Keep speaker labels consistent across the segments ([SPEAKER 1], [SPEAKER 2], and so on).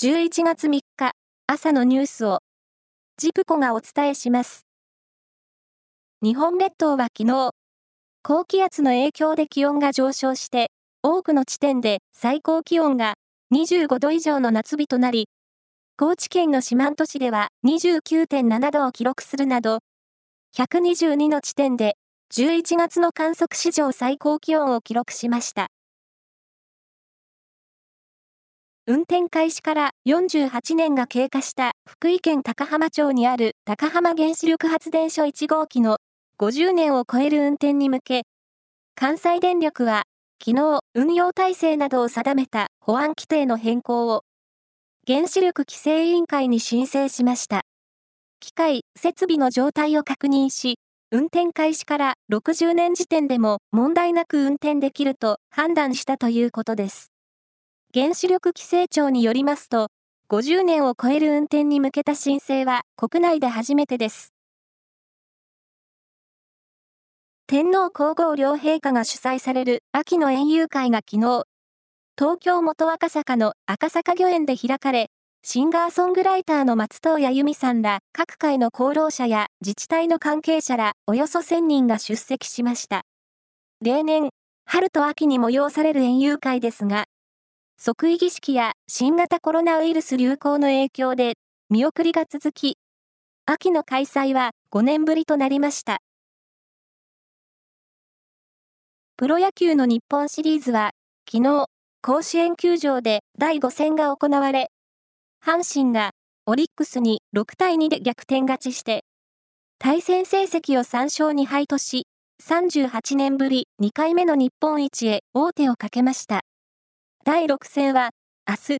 [SPEAKER 1] 11月3日朝のニュースをジプコがお伝えします。日本列島は昨日、高気圧の影響で気温が上昇して、多くの地点で最高気温が25度以上の夏日となり、高知県の四万十市では29.7度を記録するなど、122の地点で11月の観測史上最高気温を記録しました。運転開始から48年が経過した福井県高浜町にある高浜原子力発電所1号機の50年を超える運転に向け、関西電力は昨日運用体制などを定めた保安規定の変更を原子力規制委員会に申請しました。機械、設備の状態を確認し、運転開始から60年時点でも問題なく運転できると判断したということです。原子力規制庁によりますと、50年を超える運転に向けた申請は国内で初めてです。天皇皇后両陛下が主催される秋の園遊会が昨日、東京元赤坂の赤坂御苑で開かれ、シンガーソングライターの松任谷由実さんら各界の功労者や自治体の関係者らおよそ1000人が出席しました。例年、春と秋に催される園遊会ですが、即位儀式や新型コロナウイルス流行の影響で見送りが続き、秋の開催は5年ぶりとなりました。プロ野球の日本シリーズは、昨日、甲子園球場で第5戦が行われ、阪神がオリックスに6対2で逆転勝ちして、対戦成績を3勝2敗とし、38年ぶり2回目の日本一へ王手をかけました。第6戦は、明日、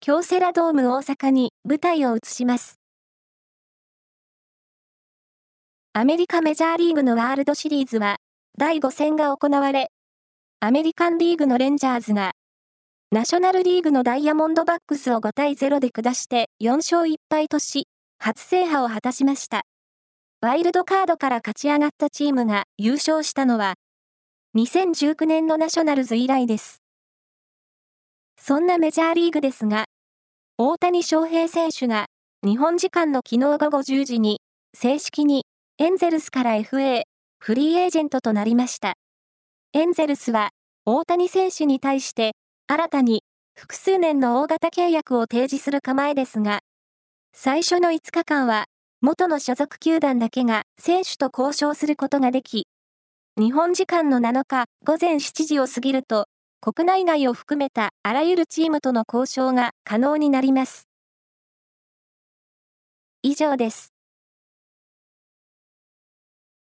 [SPEAKER 1] 京セラドーム大阪に舞台を移します。アメリカメジャーリーグのワールドシリーズは、第5戦が行われ、アメリカンリーグのレンジャーズが、ナショナルリーグのダイヤモンドバックスを5対0で下して4勝1敗とし、初制覇を果たしました。ワイルドカードから勝ち上がったチームが優勝したのは、2019年のナショナルズ以来です。そんなメジャーリーグですが、大谷翔平選手が日本時間の昨日午後10時に正式にエンゼルスから FA フリーエージェントとなりました。エンゼルスは大谷選手に対して新たに複数年の大型契約を提示する構えですが、最初の5日間は元の所属球団だけが選手と交渉することができ、日本時間の7日午前7時を過ぎると国内外を含めたあらゆるチームとの交渉が可能になります。以上です。